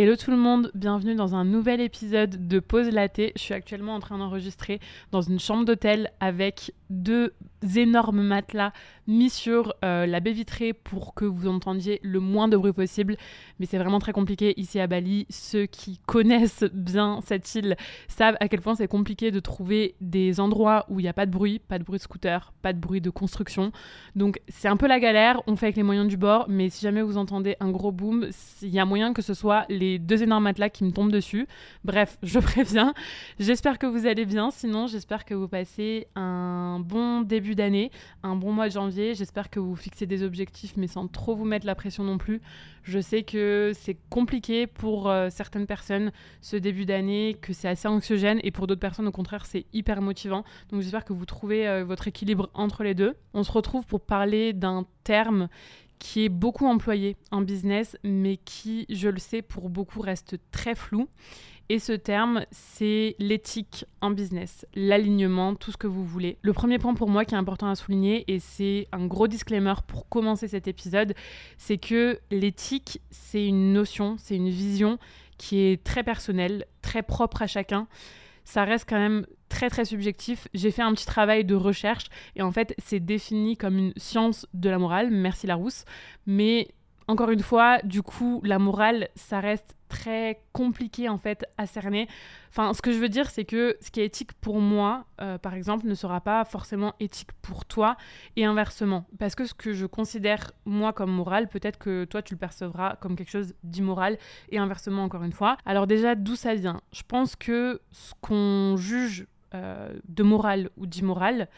Hello tout le monde, bienvenue dans un nouvel épisode de Pause Laté. Je suis actuellement en train d'enregistrer dans une chambre d'hôtel avec deux énormes matelas mis sur euh, la baie vitrée pour que vous entendiez le moins de bruit possible. Mais c'est vraiment très compliqué ici à Bali. Ceux qui connaissent bien cette île savent à quel point c'est compliqué de trouver des endroits où il n'y a pas de bruit, pas de bruit de scooter, pas de bruit de construction. Donc c'est un peu la galère, on fait avec les moyens du bord, mais si jamais vous entendez un gros boom, il y a moyen que ce soit les deux énormes matelas qui me tombent dessus. Bref, je préviens. J'espère que vous allez bien, sinon j'espère que vous passez un bon début d'année, un bon mois de janvier. J'espère que vous fixez des objectifs, mais sans trop vous mettre la pression non plus. Je sais que c'est compliqué pour euh, certaines personnes ce début d'année, que c'est assez anxiogène, et pour d'autres personnes, au contraire, c'est hyper motivant. Donc j'espère que vous trouvez euh, votre équilibre entre les deux. On se retrouve pour parler d'un terme qui est beaucoup employé en business, mais qui, je le sais, pour beaucoup reste très flou. Et ce terme, c'est l'éthique en business, l'alignement, tout ce que vous voulez. Le premier point pour moi qui est important à souligner, et c'est un gros disclaimer pour commencer cet épisode, c'est que l'éthique, c'est une notion, c'est une vision qui est très personnelle, très propre à chacun. Ça reste quand même très très subjectif. J'ai fait un petit travail de recherche et en fait c'est défini comme une science de la morale, merci Larousse, mais encore une fois, du coup, la morale, ça reste très compliqué en fait à cerner. Enfin, ce que je veux dire, c'est que ce qui est éthique pour moi, euh, par exemple, ne sera pas forcément éthique pour toi et inversement. Parce que ce que je considère moi comme moral, peut-être que toi tu le percevras comme quelque chose d'immoral et inversement encore une fois. Alors déjà, d'où ça vient? Je pense que ce qu'on juge euh, de moral ou d'immoral,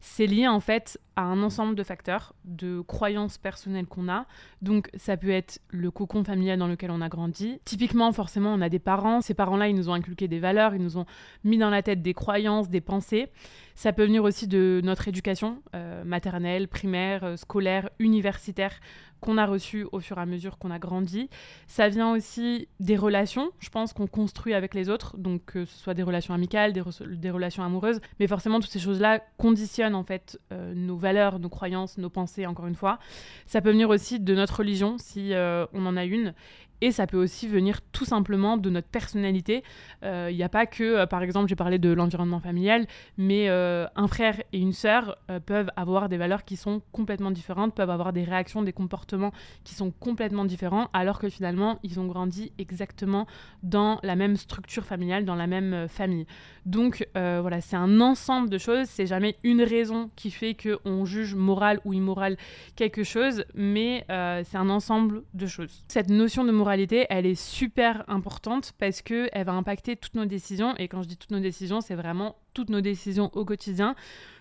c'est lié en fait à un ensemble de facteurs, de croyances personnelles qu'on a. Donc ça peut être le cocon familial dans lequel on a grandi. Typiquement, forcément, on a des parents. Ces parents-là, ils nous ont inculqué des valeurs, ils nous ont mis dans la tête des croyances, des pensées. Ça peut venir aussi de notre éducation euh, maternelle, primaire, euh, scolaire, universitaire qu'on a reçu au fur et à mesure qu'on a grandi. Ça vient aussi des relations, je pense, qu'on construit avec les autres, donc que ce soit des relations amicales, des, relations amoureuses, mais forcément toutes ces choses-là conditionnent en fait euh, nos valeurs, nos croyances, nos pensées, encore une fois. Ça peut venir aussi de notre religion, si euh, on en a une, et ça peut aussi venir tout simplement de notre personnalité. Il euh, n'y a pas que, euh, par exemple, j'ai parlé de l'environnement familial, mais euh, un frère et une sœur peuvent avoir des valeurs qui sont complètement différentes, peuvent avoir des réactions, des comportements qui sont complètement différents, alors que finalement, ils ont grandi exactement dans la même structure familiale, dans la même famille. Donc voilà, c'est un ensemble de choses, c'est jamais une raison qui fait qu'on juge moral ou immoral quelque chose, mais c'est un ensemble de choses. Cette notion de moralité elle est super importante parce qu'elle va impacter toutes nos décisions. Et quand je dis toutes nos décisions, c'est vraiment toutes nos décisions au quotidien,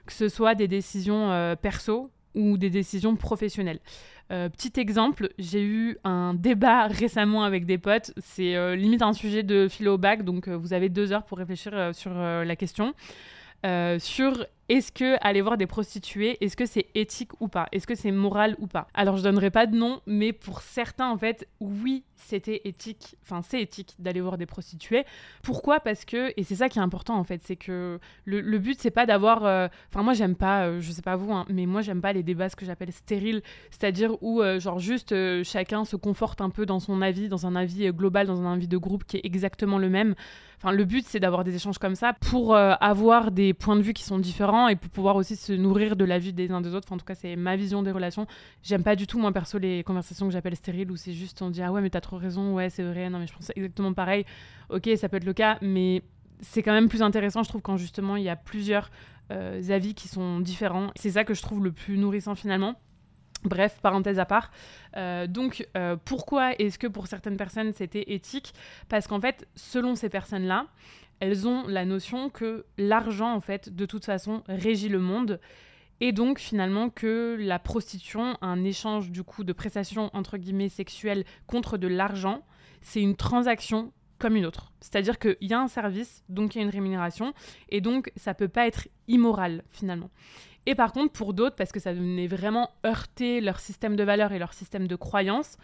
que ce soit des décisions euh, perso ou des décisions professionnelles. Euh, petit exemple, j'ai eu un débat récemment avec des potes. C'est euh, limite un sujet de philo bac, donc vous avez deux heures pour réfléchir sur la question. sur est-ce que aller voir des prostituées, est-ce que c'est éthique ou pas? Est-ce que c'est moral ou pas? Alors je donnerai pas de nom, mais pour certains en fait, oui, c'était éthique, enfin c'est éthique d'aller voir des prostituées. Pourquoi? Parce que, et c'est ça qui est important en fait, c'est que le, but c'est pas d'avoir, euh, enfin moi j'aime pas, euh, je sais pas vous, hein, mais moi j'aime pas les débats ce que j'appelle stériles, c'est-à-dire où euh, genre juste chacun se conforte un peu dans son avis, dans un avis global, dans un avis de groupe qui est exactement le même. Enfin le but c'est d'avoir des échanges comme ça pour avoir des points de vue qui sont différents et pour pouvoir aussi se nourrir de la vie des uns des autres. en tout cas, c'est ma vision des relations. J'aime pas du tout, moi, perso, les conversations que j'appelle stériles où c'est juste on dit Ah ouais, mais t'as trop raison, ouais, c'est vrai, non, mais je pense exactement pareil. Ok, ça peut être le cas, mais c'est quand même plus intéressant, je trouve, quand justement il y a plusieurs euh, avis qui sont différents. C'est ça que je trouve le plus nourrissant finalement. Bref, parenthèse à part. Euh, donc, euh, pourquoi est-ce que pour certaines personnes c'était éthique? Parce qu'en fait, selon ces personnes-là, elles ont la notion que l'argent, en fait, de toute façon, régit le monde. Et donc, finalement, que la prostitution, un échange, du coup, de prestations, entre guillemets, sexuelles contre de l'argent, c'est une transaction comme une autre. C'est-à-dire qu'il y a un service, donc il y a une rémunération, et donc ça peut pas être immoral, finalement. Et par contre, pour d'autres, parce que ça venait vraiment heurter leur système de valeurs et leur système de croyances,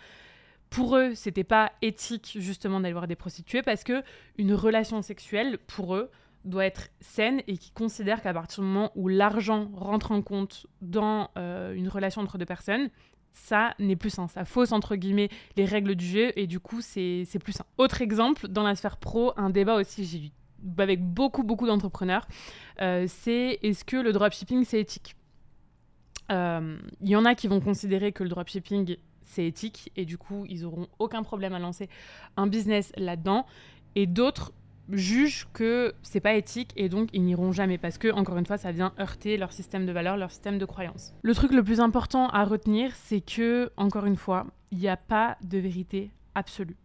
pour eux, c'était pas éthique justement d'aller voir des prostituées parce que une relation sexuelle pour eux doit être saine et qui considèrent qu'à partir du moment où l'argent rentre en compte dans euh, une relation entre deux personnes, ça n'est plus sain. Ça fausse, entre guillemets, les règles du jeu et du coup, c'est plus sain. Autre exemple, dans la sphère pro, un débat aussi, j'ai eu avec beaucoup, beaucoup d'entrepreneurs, euh, c'est est-ce que le dropshipping, c'est éthique? Il euh, y en a qui vont considérer que le dropshipping, c'est éthique et du coup, ils auront aucun problème à lancer un business là-dedans. Et d'autres jugent que c'est pas éthique et donc ils n'iront jamais parce que encore une fois ça vient heurter leur système de valeurs, leur système de croyance. Le truc le plus important à retenir, c'est que encore une fois, il n'y a pas de vérité absolue.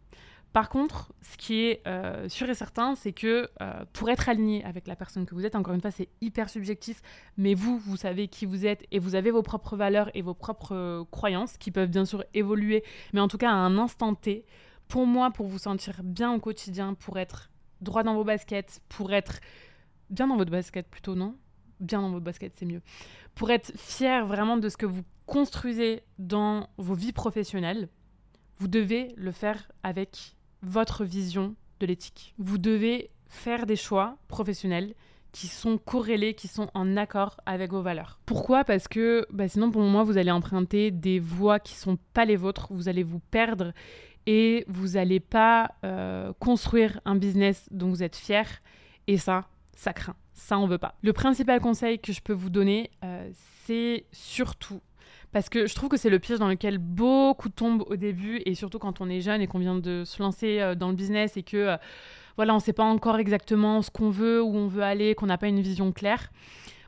Par contre, ce qui est euh, sûr et certain, c'est que euh, pour être aligné avec la personne que vous êtes, encore une fois, c'est hyper subjectif, mais vous, vous savez qui vous êtes et vous avez vos propres valeurs et vos propres euh, croyances qui peuvent bien sûr évoluer, mais en tout cas à un instant T, pour moi, pour vous sentir bien au quotidien, pour être droit dans vos baskets, pour être bien dans votre basket plutôt, non? Bien dans votre basket, c'est mieux. Pour être fier vraiment de ce que vous construisez dans vos vies professionnelles, vous devez le faire avec votre vision de l'éthique. Vous devez faire des choix professionnels qui sont corrélés, qui sont en accord avec vos valeurs. Pourquoi? Parce que bah, sinon, pour moi, vous allez emprunter des voies qui sont pas les vôtres, vous allez vous perdre et vous n'allez pas euh, construire un business dont vous êtes fier. Et ça, ça craint. Ça, on veut pas. Le principal conseil que je peux vous donner, euh, c'est surtout parce que je trouve que c'est le piège dans lequel beaucoup tombent au début et surtout quand on est jeune et qu'on vient de se lancer euh, dans le business et que voilà, on ne sait pas encore exactement ce qu'on veut, où on veut aller, qu'on n'a pas une vision claire.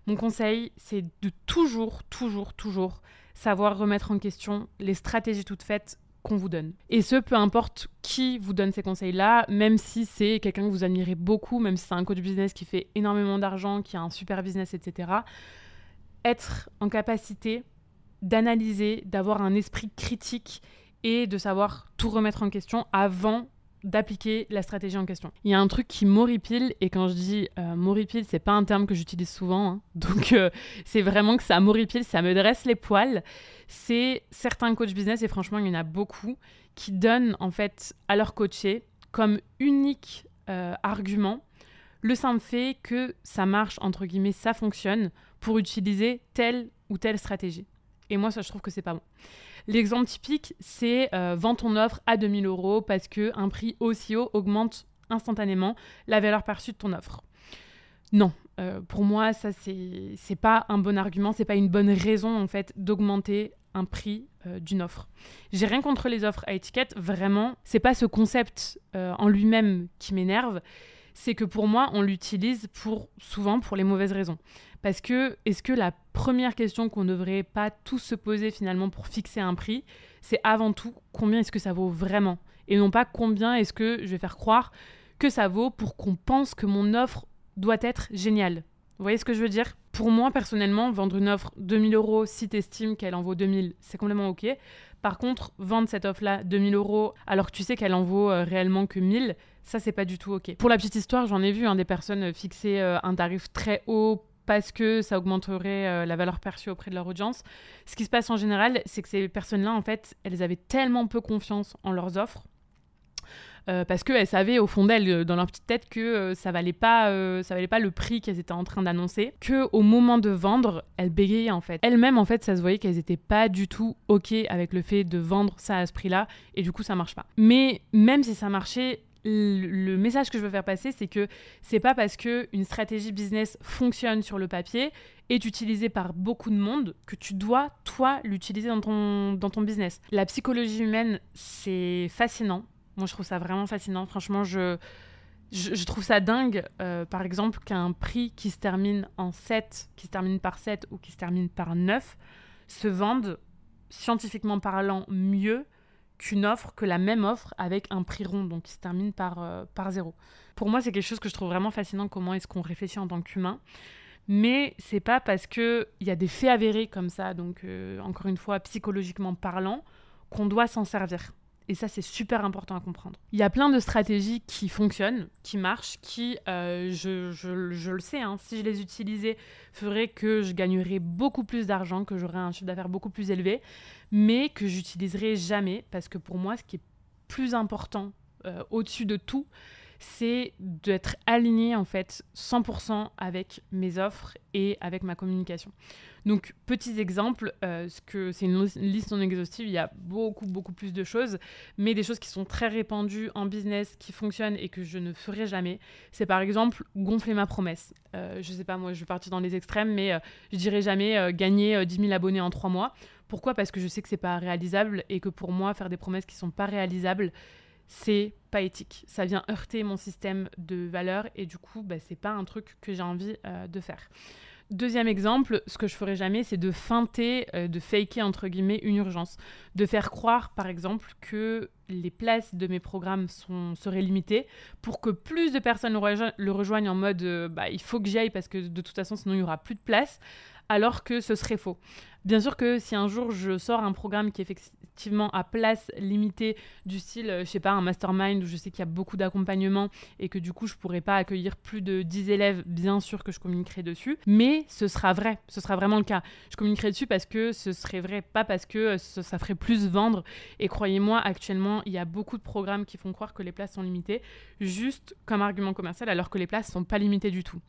Mon conseil, c'est de toujours, toujours, toujours savoir remettre en question les stratégies toutes faites qu'on vous donne. Et ce, peu importe qui vous donne ces conseils-là, même si c'est quelqu'un que vous admirez beaucoup, même si c'est un coach business qui fait énormément d'argent, qui a un super business, etc. Être en capacité d'analyser, d'avoir un esprit critique et de savoir tout remettre en question avant d'appliquer la stratégie en question. Il y a un truc qui m'horripile, et quand je dis euh, m'horripile, c'est pas un terme que j'utilise souvent, hein. donc euh, c'est vraiment que ça m'horripile, ça me dresse les poils. C'est certains coachs business, et franchement, il y en a beaucoup, qui donnent en fait à leur coaché comme unique euh, argument le simple fait que ça marche, entre guillemets, ça fonctionne pour utiliser telle ou telle stratégie. Et moi, ça, je trouve que c'est pas bon. L'exemple typique, c'est euh, ton offre à 2000 euros parce qu'un prix aussi haut augmente instantanément la valeur perçue de ton offre. Non, euh, pour moi, ça, c'est pas un bon argument, c'est pas une bonne raison, en fait, d'augmenter un prix euh, d'une offre. J'ai rien contre les offres à étiquette, vraiment, c'est pas ce concept en lui-même qui m'énerve, c'est que pour moi, on l'utilise pour souvent pour les mauvaises raisons. Parce que est-ce que la première question qu'on ne devrait pas tous se poser finalement pour fixer un prix, c'est avant tout combien est-ce que ça vaut vraiment? Et non pas combien est-ce que je vais faire croire que ça vaut pour qu'on pense que mon offre doit être géniale. Vous voyez ce que je veux dire? Pour moi, personnellement, vendre une offre 2000 euros si tu estimes qu'elle en vaut 2000, c'est complètement OK. Par contre, vendre cette offre-là 2000 euros alors que tu sais qu'elle en vaut euh, réellement que 1000, ça, c'est pas du tout OK. Pour la petite histoire, j'en ai vu hein, des personnes fixer euh, un tarif très haut parce que ça augmenterait euh, la valeur perçue auprès de leur audience. Ce qui se passe en général, c'est que ces personnes-là, en fait, elles avaient tellement peu confiance en leurs offres. Euh, parce qu'elles savaient au fond d'elles, euh, dans leur petite tête, que ça valait pas, ça valait pas le prix qu'elles étaient en train d'annoncer. Que au moment de vendre, elles bégayaient en fait. Elles-mêmes, en fait, ça se voyait qu'elles étaient pas du tout ok avec le fait de vendre ça à ce prix-là, et du coup, ça marche pas. Mais même si ça marchait, le message que je veux faire passer, c'est que c'est pas parce que une stratégie business fonctionne sur le papier est utilisée par beaucoup de monde que tu dois toi l'utiliser dans ton dans ton business. La psychologie humaine, c'est fascinant. Moi, je trouve ça vraiment fascinant. Franchement, je je, trouve ça dingue, euh, par exemple, qu'un prix qui se termine en 7, qui se termine par 7 ou qui se termine par 9, se vende, scientifiquement parlant, mieux qu'une offre, que la même offre avec un prix rond, donc qui se termine par, euh, par zéro. Pour moi, c'est quelque chose que je trouve vraiment fascinant, comment est-ce qu'on réfléchit en tant qu'humain. Mais c'est pas parce qu'il y a des faits avérés comme ça, donc euh, encore une fois, psychologiquement parlant, qu'on doit s'en servir. Et ça, c'est super important à comprendre. Il y a plein de stratégies qui fonctionnent, qui marchent, qui, euh, je, le sais, hein, si je les utilisais, feraient que je gagnerais beaucoup plus d'argent, que j'aurais un chiffre d'affaires beaucoup plus élevé, mais que j'utiliserai jamais, parce que pour moi, ce qui est plus important euh, au-dessus de tout, c'est d'être aligné en fait 100% avec mes offres et avec ma communication. Donc, petits exemples, euh, que c'est une liste non exhaustive, il y a beaucoup, beaucoup plus de choses, mais des choses qui sont très répandues en business, qui fonctionnent et que je ne ferai jamais. C'est par exemple gonfler ma promesse. Euh, je sais pas, moi, je vais partir dans les extrêmes, mais euh, je dirais jamais euh, gagner 10 000 abonnés en 3 mois. Pourquoi? Parce que je sais que c'est pas réalisable et que pour moi, faire des promesses qui sont pas réalisables, c'est pas éthique. Ça vient heurter mon système de valeurs et du coup, bah, c'est pas un truc que j'ai envie de faire. Deuxième exemple, ce que je ferais jamais, c'est de feinter, euh, de faker entre guillemets une urgence. De faire croire, par exemple, que les places de mes programmes sont, seraient limitées pour que plus de personnes le, rejoignent en mode euh, bah, il faut que j'y aille parce que de toute façon, sinon il n'y aura plus de place, alors que ce serait faux. Bien sûr que si un jour je sors un programme qui effectivement à place limitée du style, euh, je sais pas, un mastermind où je sais qu'il y a beaucoup d'accompagnement et que du coup je pourrais pas accueillir plus de 10 élèves, bien sûr que je communiquerai dessus, mais ce sera vrai, ce sera vraiment le cas. Je communiquerai dessus parce que ce serait vrai, pas parce que euh, ça ferait plus vendre. Et croyez-moi, actuellement, il y a beaucoup de programmes qui font croire que les places sont limitées, juste comme argument commercial, alors que les places sont pas limitées du tout.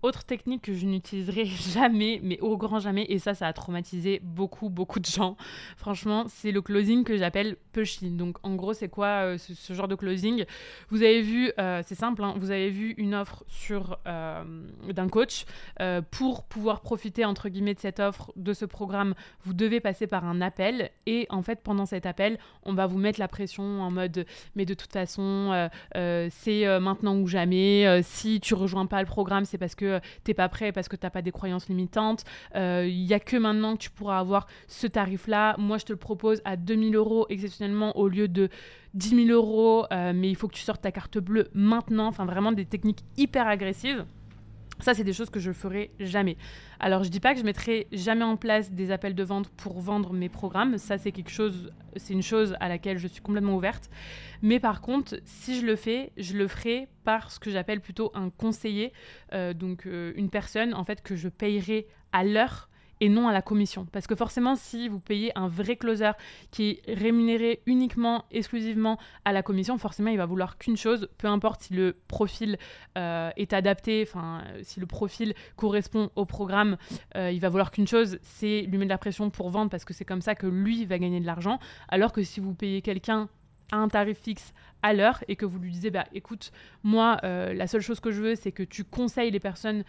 Autre technique que je n'utiliserai jamais, mais au grand jamais, et ça, ça a traumatisé beaucoup, beaucoup de gens. Franchement, c'est le closing que j'appelle pushy. Donc, en gros, c'est quoi euh, ce, genre de closing? Vous avez vu, euh, c'est simple, hein, vous avez vu une offre sur euh, d'un coach. pour pouvoir profiter, entre guillemets, de cette offre, de ce programme, vous devez passer par un appel. Et en fait, pendant cet appel, on va vous mettre la pression en mode, mais de toute façon, c'est maintenant ou jamais. si tu rejoins pas le programme, c'est parce que t'es pas prêt, parce que t'as pas des croyances limitantes. Il euh, y a que maintenant que tu pourras avoir ce tarif-là. Moi, je te le propose à 2000 euros exceptionnellement au lieu de 10 000 euros, euh, mais il faut que tu sortes ta carte bleue maintenant. Enfin, vraiment des techniques hyper agressives. Ça, c'est des choses que je ferai jamais. Alors, je dis pas que je mettrai jamais en place des appels de vente pour vendre mes programmes. Ça, c'est quelque chose, c'est une chose à laquelle je suis complètement ouverte. Mais par contre, si je le fais, je le ferai par ce que j'appelle plutôt un conseiller, euh, donc euh, une personne en fait que je payerai à l'heure et non à la commission. Parce que forcément, si vous payez un vrai closer qui est rémunéré uniquement, exclusivement à la commission, forcément, il va vouloir qu'une chose, peu importe si le profil euh, est adapté, enfin, si le profil correspond au programme, euh, il va vouloir qu'une chose, c'est lui mettre de la pression pour vendre parce que c'est comme ça que lui va gagner de l'argent. Alors que si vous payez quelqu'un à un tarif fixe à l'heure et que vous lui disiez bah écoute moi euh, la seule chose que je veux c'est que tu conseilles les personnes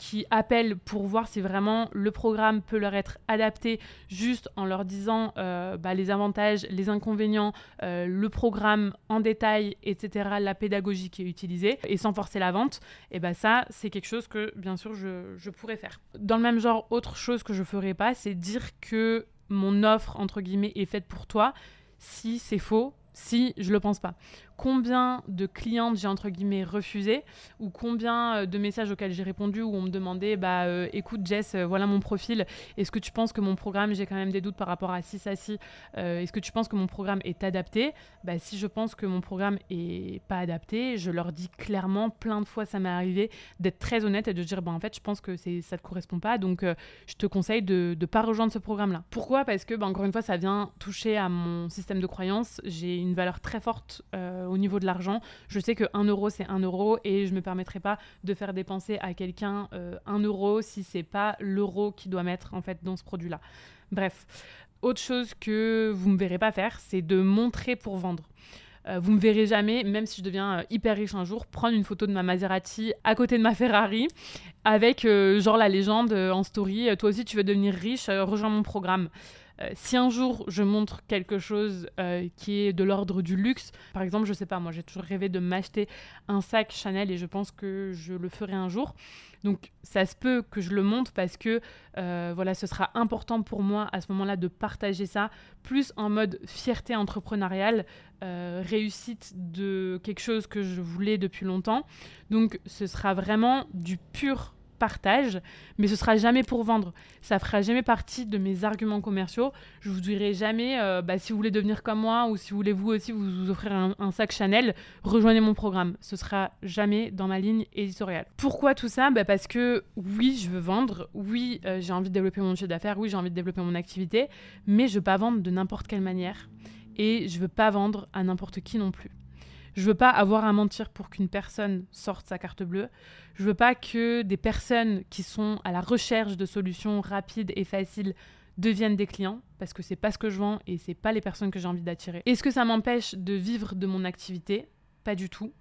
qui appellent pour voir si vraiment le programme peut leur être adapté juste en leur disant euh, bah, les avantages, les inconvénients, euh, le programme en détail, etc., la pédagogie qui est utilisée, et sans forcer la vente, et bah ça, c'est quelque chose que bien sûr je, je pourrais faire. Dans le même genre, autre chose que je ferais pas, c'est dire que mon offre, entre guillemets, est faite pour toi. Si c'est faux, si je le pense pas combien de clientes j'ai entre guillemets refusé ou combien euh, de messages auxquels j'ai répondu où on me demandait bah euh, écoute Jess euh, voilà mon profil. Est-ce que tu penses que mon programme j'ai quand même des doutes par rapport à ci ça ci est-ce que tu penses que mon programme est adapté? Bah si je pense que mon programme est pas adapté je leur dis clairement plein de fois ça m'est arrivé d'être très honnête et de dire bah en fait je pense que c'est ça te correspond pas donc je te conseille de ne pas rejoindre ce programme là pourquoi? Parce que bah, encore une fois ça vient toucher à mon système de croyance. J'ai une valeur très forte au niveau de l'argent. Je sais que 1 euro, c'est 1 euro et je ne me permettrai pas de faire dépenser à quelqu'un euh, 1 euro si c'est pas l'euro qui doit mettre en fait dans ce produit-là. Bref, autre chose que vous ne me verrez pas faire, c'est de montrer pour vendre. Euh, vous me verrez jamais, même si je deviens euh, hyper riche un jour, prendre une photo de ma Maserati à côté de ma Ferrari avec euh, genre la légende en story. Toi aussi, tu veux devenir riche, rejoins mon programme. Euh, si un jour je montre quelque chose euh, qui est de l'ordre du luxe, par exemple, je sais pas, moi j'ai toujours rêvé de m'acheter un sac Chanel et je pense que je le ferai un jour. Donc ça se peut que je le montre parce que euh, voilà, ce sera important pour moi à ce moment-là de partager ça, plus en mode fierté entrepreneuriale, réussite de quelque chose que je voulais depuis longtemps. Donc ce sera vraiment du pur partage, mais ce sera jamais pour vendre. Ça fera jamais partie de mes arguments commerciaux. Je vous dirai jamais, euh, bah, si vous voulez devenir comme moi ou si vous voulez vous aussi vous, offrir un, sac Chanel, rejoignez mon programme. Ce sera jamais dans ma ligne éditoriale. Pourquoi tout ça? Bah, Parce que oui, je veux vendre, oui, euh, j'ai envie de développer mon chiffre d'affaires, oui, j'ai envie de développer mon activité, mais je veux pas vendre de n'importe quelle manière et je veux pas vendre à n'importe qui non plus. Je veux pas avoir à mentir pour qu'une personne sorte sa carte bleue. Je veux pas que des personnes qui sont à la recherche de solutions rapides et faciles deviennent des clients parce que c'est pas ce que je vends et c'est pas les personnes que j'ai envie d'attirer. Est-ce que ça m'empêche de vivre de mon activité? Pas du tout.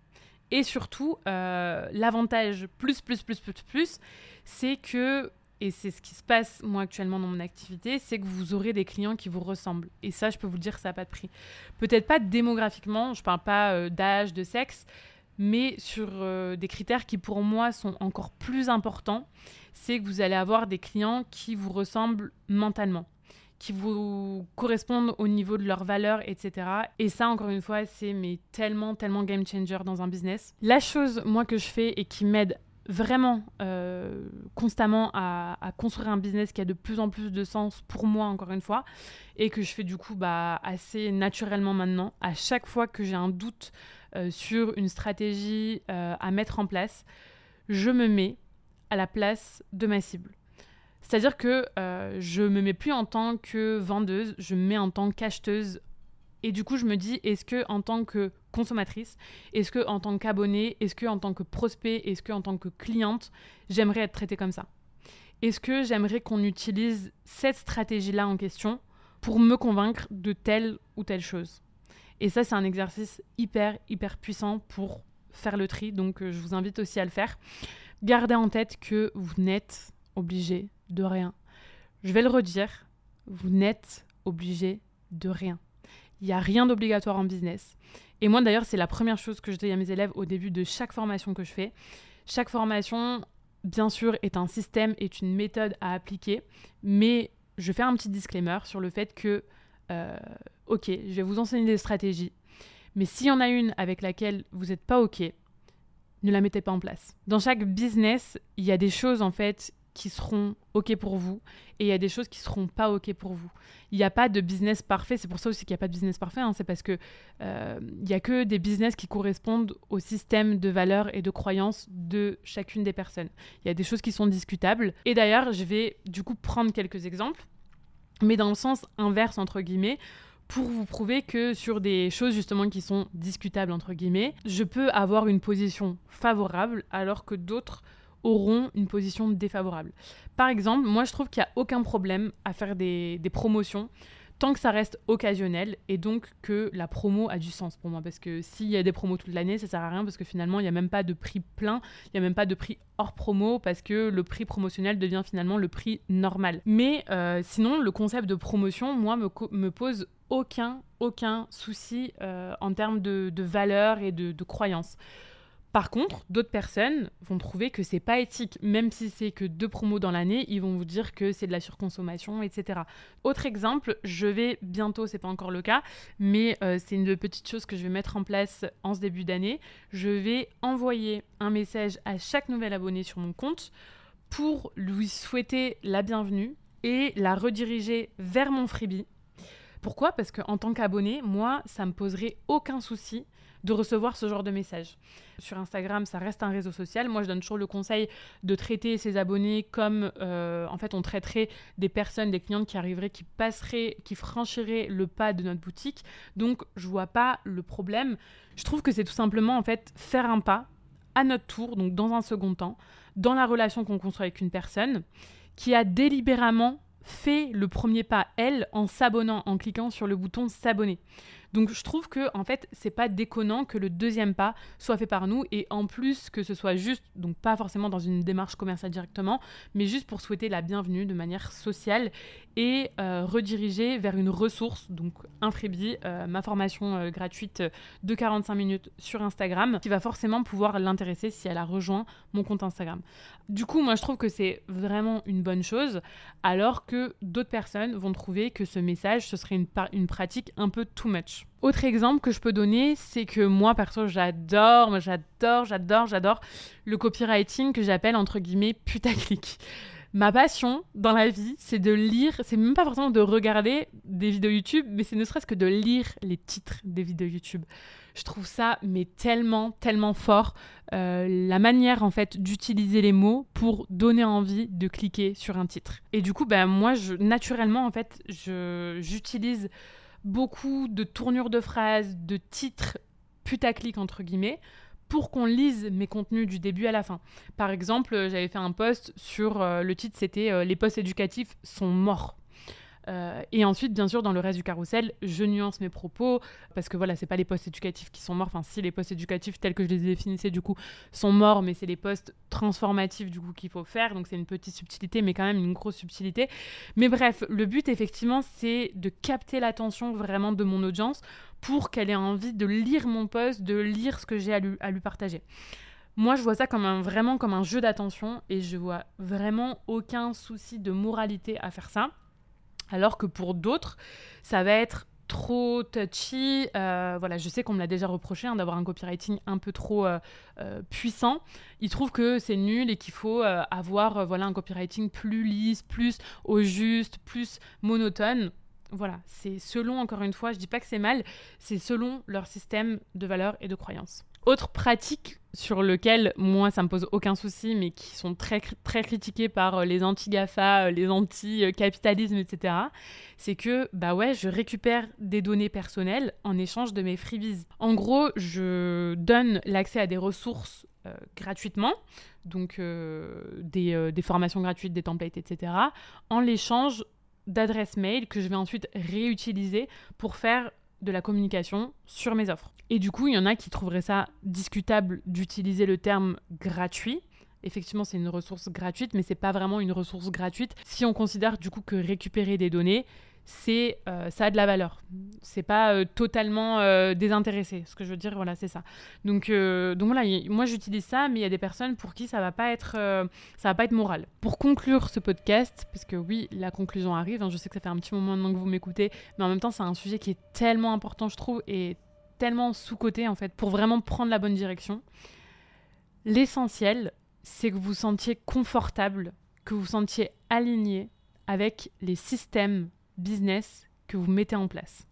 Et surtout, euh, l'avantage plus, plus, plus, plus, plus, c'est que, et c'est ce qui se passe moi actuellement dans mon activité, c'est que vous aurez des clients qui vous ressemblent. Et ça, je peux vous dire, ça n'a pas de prix. Peut-être pas démographiquement, je parle pas euh, d'âge, de sexe, mais sur euh, des critères qui pour moi sont encore plus importants, c'est que vous allez avoir des clients qui vous ressemblent mentalement qui vous correspondent au niveau de leurs valeurs, etc. Et ça, encore une fois, c'est mais tellement, tellement game changer dans un business. La chose, moi, que je fais et qui m'aide vraiment euh, constamment à, construire un business qui a de plus en plus de sens pour moi, encore une fois, et que je fais du coup bah, assez naturellement maintenant. À chaque fois que j'ai un doute euh, sur une stratégie euh, à mettre en place, je me mets à la place de ma cible. C'est-à-dire que euh, je me mets plus en tant que vendeuse, je me mets en tant qu'acheteuse. Et du coup, je me dis, est-ce que en tant que consommatrice, est-ce que en tant qu'abonnée, est-ce que en tant que prospect, est-ce que en tant que cliente, j'aimerais être traitée comme ça? Est-ce que j'aimerais qu'on utilise cette stratégie-là en question pour me convaincre de telle ou telle chose? Et ça, c'est un exercice hyper, hyper puissant pour faire le tri. Donc, euh, je vous invite aussi à le faire. Gardez en tête que vous n'êtes obligé de rien. Je vais le redire, vous n'êtes obligé de rien. Il n'y a rien d'obligatoire en business. Et moi d'ailleurs, c'est la première chose que je dis à mes élèves au début de chaque formation que je fais. Chaque formation, bien sûr, est un système, est une méthode à appliquer, mais je fais un petit disclaimer sur le fait que, euh, ok, je vais vous enseigner des stratégies, mais s'il y en a une avec laquelle vous n'êtes pas ok, ne la mettez pas en place. Dans chaque business, il y a des choses en fait qui seront OK pour vous et il y a des choses qui seront pas OK pour vous. Il n'y a pas de business parfait. C'est pour ça aussi qu'il n'y a pas de business parfait. Hein. C'est parce que euh, il n'y a que des business qui correspondent au système de valeurs et de croyances de chacune des personnes. Il y a des choses qui sont discutables. Et d'ailleurs, je vais du coup prendre quelques exemples, mais dans le sens inverse, entre guillemets pour vous prouver que sur des choses justement qui sont discutables entre guillemets, je peux avoir une position favorable alors que d'autres auront une position défavorable. Par exemple, moi je trouve qu'il n'y a aucun problème à faire des, promotions tant que ça reste occasionnel et donc que la promo a du sens pour moi. Parce que s'il y a des promos toute l'année, ça sert à rien parce que finalement, il n'y a même pas de prix plein, il n'y a même pas de prix hors promo parce que le prix promotionnel devient finalement le prix normal. Mais euh, sinon, le concept de promotion, moi, me, me pose aucun, aucun souci euh, en termes de, valeur et de, de croyance. Par contre, d'autres personnes vont trouver que c'est pas éthique, même si c'est que deux promos dans l'année, ils vont vous dire que c'est de la surconsommation, etc. Autre exemple, je vais bientôt, c'est pas encore le cas, mais euh, c'est une petite chose que je vais mettre en place en ce début d'année. Je vais envoyer un message à chaque nouvel abonné sur mon compte pour lui souhaiter la bienvenue et la rediriger vers mon freebie. Pourquoi? Parce qu'en tant qu'abonné, moi, ça me poserait aucun souci de recevoir ce genre de message. Sur Instagram, ça reste un réseau social. Moi, je donne toujours le conseil de traiter ses abonnés comme, euh, en fait, on traiterait des personnes, des clientes qui arriveraient, qui passeraient, qui franchiraient le pas de notre boutique. Donc, je vois pas le problème. Je trouve que c'est tout simplement, en fait, faire un pas à notre tour, donc dans un second temps, dans la relation qu'on construit avec une personne qui a délibérément fait le premier pas, elle, en s'abonnant, en cliquant sur le bouton s'abonner. Donc je trouve que en fait, c'est pas déconnant que le deuxième pas soit fait par nous et en plus que ce soit juste donc pas forcément dans une démarche commerciale directement, mais juste pour souhaiter la bienvenue de manière sociale et euh, rediriger vers une ressource, donc un freebie, euh, ma formation euh, gratuite de 45 minutes sur Instagram, qui va forcément pouvoir l'intéresser si elle a rejoint mon compte Instagram. Du coup, moi je trouve que c'est vraiment une bonne chose, alors que d'autres personnes vont trouver que ce message, ce serait une, une pratique un peu too much. Autre exemple que je peux donner, c'est que moi, perso, j'adore, j'adore, j'adore, j'adore le copywriting que j'appelle entre guillemets putaclic. Ma passion dans la vie, c'est de lire, c'est même pas forcément de regarder des vidéos YouTube, mais c'est ne serait-ce que de lire les titres des vidéos YouTube. Je trouve ça mais tellement, tellement fort. Euh, la manière en fait d'utiliser les mots pour donner envie de cliquer sur un titre. Et du coup, ben moi, naturellement en fait, j'utilise beaucoup de tournures de phrases, de titres putaclic entre guillemets pour qu'on lise mes contenus du début à la fin. Par exemple, j'avais fait un post sur le titre, c'était Les posts éducatifs sont morts. Euh, et ensuite, bien sûr, dans le reste du carrousel, je nuance mes propos parce que voilà, c'est pas les postes éducatifs qui sont morts. Enfin, si les postes éducatifs tels que je les définissais du coup sont morts, mais c'est les postes transformatifs du coup qu'il faut faire. Donc c'est une petite subtilité, mais quand même une grosse subtilité. Mais bref, le but effectivement, c'est de capter l'attention vraiment de mon audience pour qu'elle ait envie de lire mon post, de lire ce que j'ai à lui, à lui partager. Moi, je vois ça comme un, vraiment comme un jeu d'attention et je vois vraiment aucun souci de moralité à faire ça. Alors que pour d'autres, ça va être trop touchy. Euh, voilà, je sais qu'on me l'a déjà reproché hein, d'avoir un copywriting un peu trop euh, euh, puissant. Ils trouvent que c'est nul et qu'il faut avoir voilà un copywriting plus lisse, plus au juste, plus monotone. Voilà, c'est selon encore une fois, je dis pas que c'est mal, c'est selon leur système de valeurs et de croyances. Autre pratique sur lequel moi ça me pose aucun souci, mais qui sont très très critiqués par euh, les anti-GAFA, euh, les anti-capitalisme, etc. C'est que bah ouais, je récupère des données personnelles en échange de mes freebies. En gros, je donne l'accès à des ressources euh, gratuitement, donc des, des, formations gratuites, des templates, etc. En l'échange d'adresses mail que je vais ensuite réutiliser pour faire de la communication sur mes offres. Et du coup, il y en a qui trouveraient ça discutable d'utiliser le terme gratuit. Effectivement, c'est une ressource gratuite, mais c'est pas vraiment une ressource gratuite si on considère du coup que récupérer des données, c'est euh, ça a de la valeur. C'est pas euh, totalement euh, désintéressé. Ce que je veux dire, voilà, c'est ça. Donc, donc voilà, moi j'utilise ça, mais il y a des personnes pour qui ça va pas être, ça va pas être moral. Pour conclure ce podcast, parce que oui, la conclusion arrive. Hein, je sais que ça fait un petit moment maintenant que vous m'écoutez, mais en même temps, c'est un sujet qui est tellement important, je trouve, et tellement sous-côté en fait, pour vraiment prendre la bonne direction. L'essentiel, c'est que vous vous sentiez confortable, que vous sentiez aligné avec les systèmes business que vous mettez en place.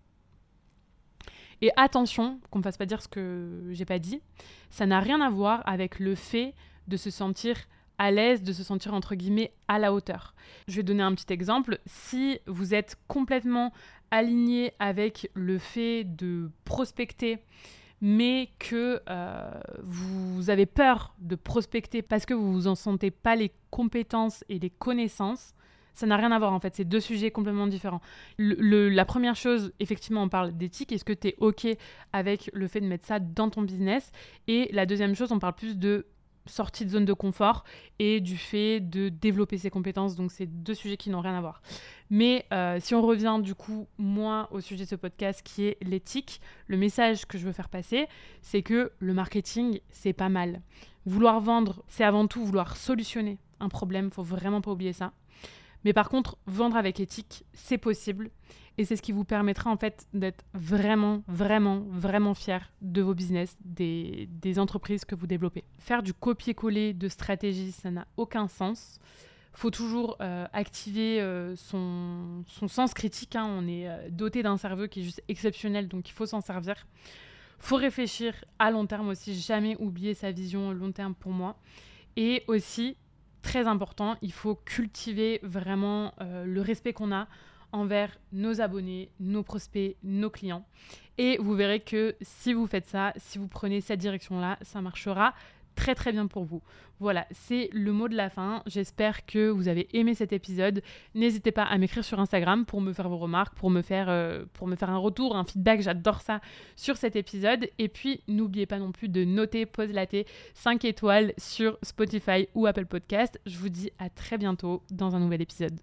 Et attention, qu'on ne fasse pas dire ce que j'ai pas dit, ça n'a rien à voir avec le fait de se sentir à l'aise, de se sentir entre guillemets à la hauteur. Je vais donner un petit exemple. Si vous êtes complètement aligné avec le fait de prospecter, mais que euh, vous avez peur de prospecter parce que vous vous en sentez pas les compétences et les connaissances, ça n'a rien à voir en fait, c'est deux sujets complètement différents. la première chose, effectivement, on parle d'éthique, est-ce que tu es OK avec le fait de mettre ça dans ton business? Et la deuxième chose, on parle plus de sortie de zone de confort et du fait de développer ses compétences. Donc, c'est deux sujets qui n'ont rien à voir. Mais euh, si on revient du coup, moi, au sujet de ce podcast qui est l'éthique, le message que je veux faire passer, c'est que le marketing, c'est pas mal. Vouloir vendre, c'est avant tout vouloir solutionner un problème, faut vraiment pas oublier ça. Mais par contre, vendre avec éthique, c'est possible. Et c'est ce qui vous permettra en fait d'être vraiment, vraiment, vraiment fier de vos business, des, entreprises que vous développez. Faire du copier-coller de stratégie, ça n'a aucun sens. faut toujours euh, activer euh, son, sens critique. Hein. On est euh, doté d'un cerveau qui est juste exceptionnel, donc il faut s'en servir. faut réfléchir à long terme aussi, jamais oublier sa vision long terme pour moi. Et aussi, très important, il faut cultiver vraiment le respect qu'on a envers nos abonnés, nos prospects, nos clients. Et vous verrez que si vous faites ça, si vous prenez cette direction-là, ça marchera très très bien pour vous. Voilà, c'est le mot de la fin. J'espère que vous avez aimé cet épisode. N'hésitez pas à m'écrire sur Instagram pour me faire vos remarques, pour me faire, euh, un retour, un feedback. J'adore ça sur cet épisode. Et puis, n'oubliez pas non plus de noter Pause Laté 5 étoiles sur Spotify ou Apple Podcast. Je vous dis à très bientôt dans un nouvel épisode.